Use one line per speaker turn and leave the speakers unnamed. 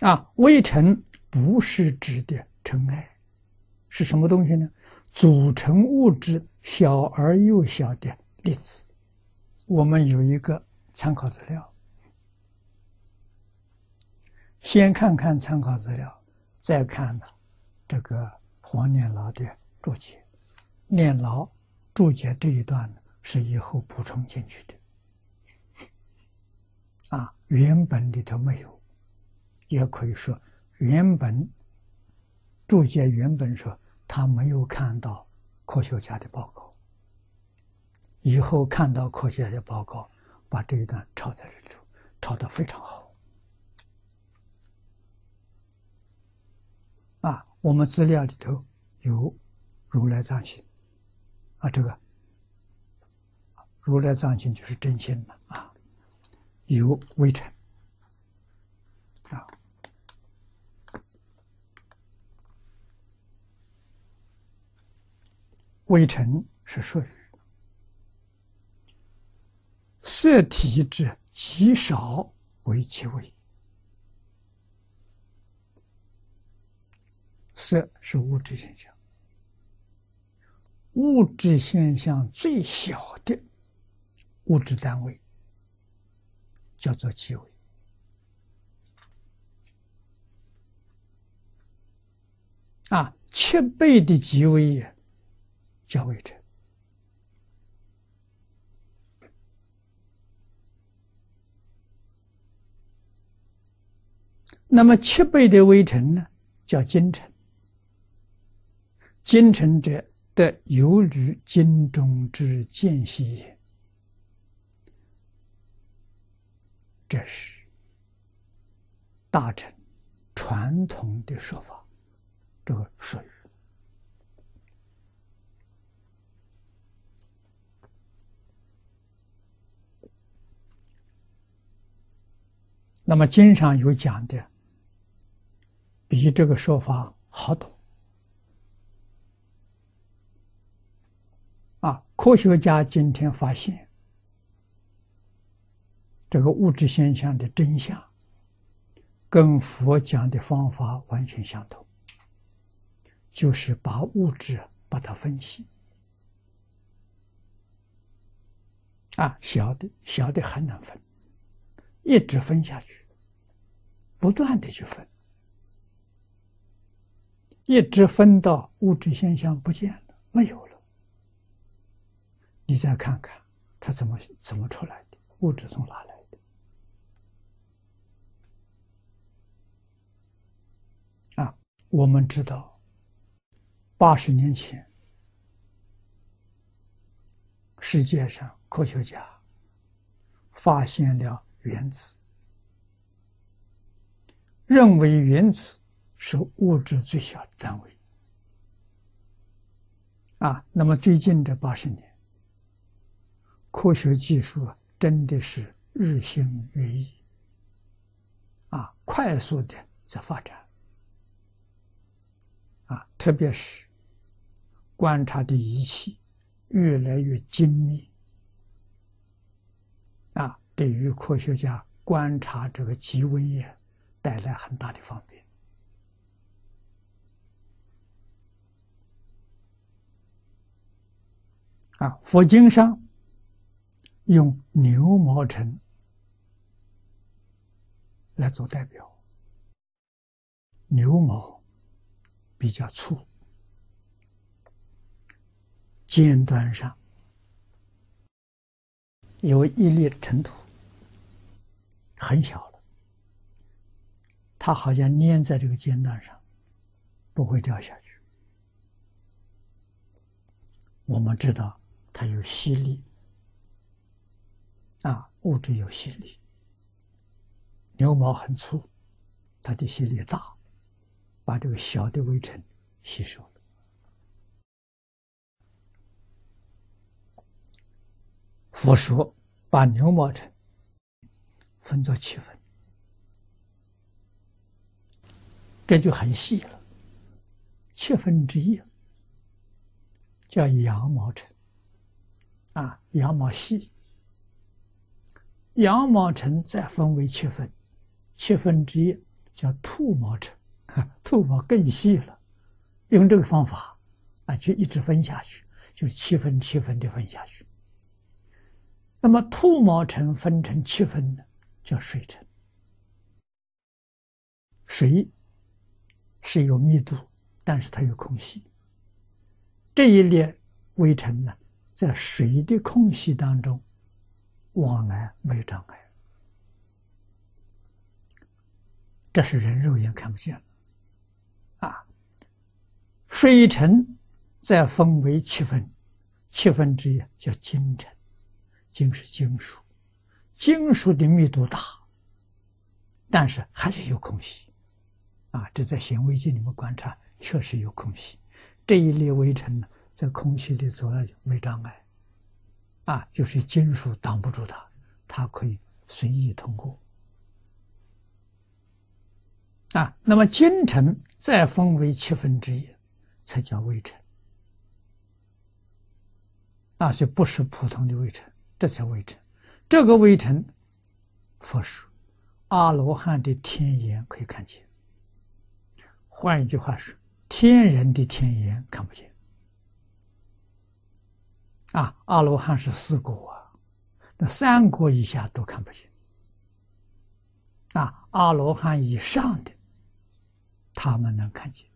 啊，微尘不是指的尘埃，是什么东西呢？组成物质小而又小的粒子。我们有一个参考资料，先看看参考资料，再看呢这个黄念老的注解。念老注解这一段呢，是以后补充进去的，啊，原本里头没有。也可以说，原本注解原本说他没有看到科学家的报告，以后看到科学家的报告，把这一段抄在这里头，抄的非常好。啊，我们资料里头有如来藏心，啊，这个如来藏心就是真心了啊，有微尘。微尘是术语，色体之极少为其微。色是物质现象，物质现象最小的物质单位叫做极微。啊，七倍的极微叫微尘，那么七倍的微尘呢？叫金尘。金尘者，得有履金中之间隙也。这是大臣传统的说法，这个术语。那么经上有讲的，比这个说法好多。啊，科学家今天发现，这个物质现象的真相，跟佛讲的方法完全相同，就是把物质把它分析，啊，小的小的很难分，一直分下去。不断的去分，一直分到物质现象不见了，没有了。你再看看，它怎么怎么出来的？物质从哪来的？啊，我们知道，八十年前，世界上科学家发现了原子。认为原子是物质最小的单位。啊，那么最近这八十年，科学技术，真的是日新月异。啊，快速的在发展。啊，特别是观察的仪器越来越精密。啊，对于科学家观察这个极微呀。带来很大的方便啊！佛经上用牛毛尘来做代表，牛毛比较粗，尖端上有一粒尘土，很小。它好像粘在这个尖端上，不会掉下去。我们知道它有吸力，啊，物质有吸力。牛毛很粗，它的吸力大，把这个小的微尘吸收了。佛说把牛毛尘分作七分。这就很细了，七分之一叫羊毛尘，啊，羊毛细，羊毛尘再分为七分，七分之一叫兔毛尘，兔毛更细了，用这个方法啊，就一直分下去，就七分七分的分下去。那么兔毛尘分成七分呢，叫水尘。水是有密度，但是它有空隙。这一列微尘呢，在水的空隙当中往来没有障碍。这是人肉眼看不见啊！水尘再分为七分，七分之一叫金尘，金是金属，金属的密度大，但是还是有空隙啊！这在显微镜里面观察，确实有空隙。这一粒微尘呢，在空气里走了没障碍啊，就是金属挡不住它，它可以随意通过。啊，那么金尘再分为七分之一，才叫微尘。啊，所以不是普通的微尘，这才微尘。这个微尘，佛说，阿罗汉的天眼可以看见。换一句话说，天人的天眼看不见。啊，阿罗汉是四果啊，那三国以下都看不见。啊，阿罗汉以上的。他们能看见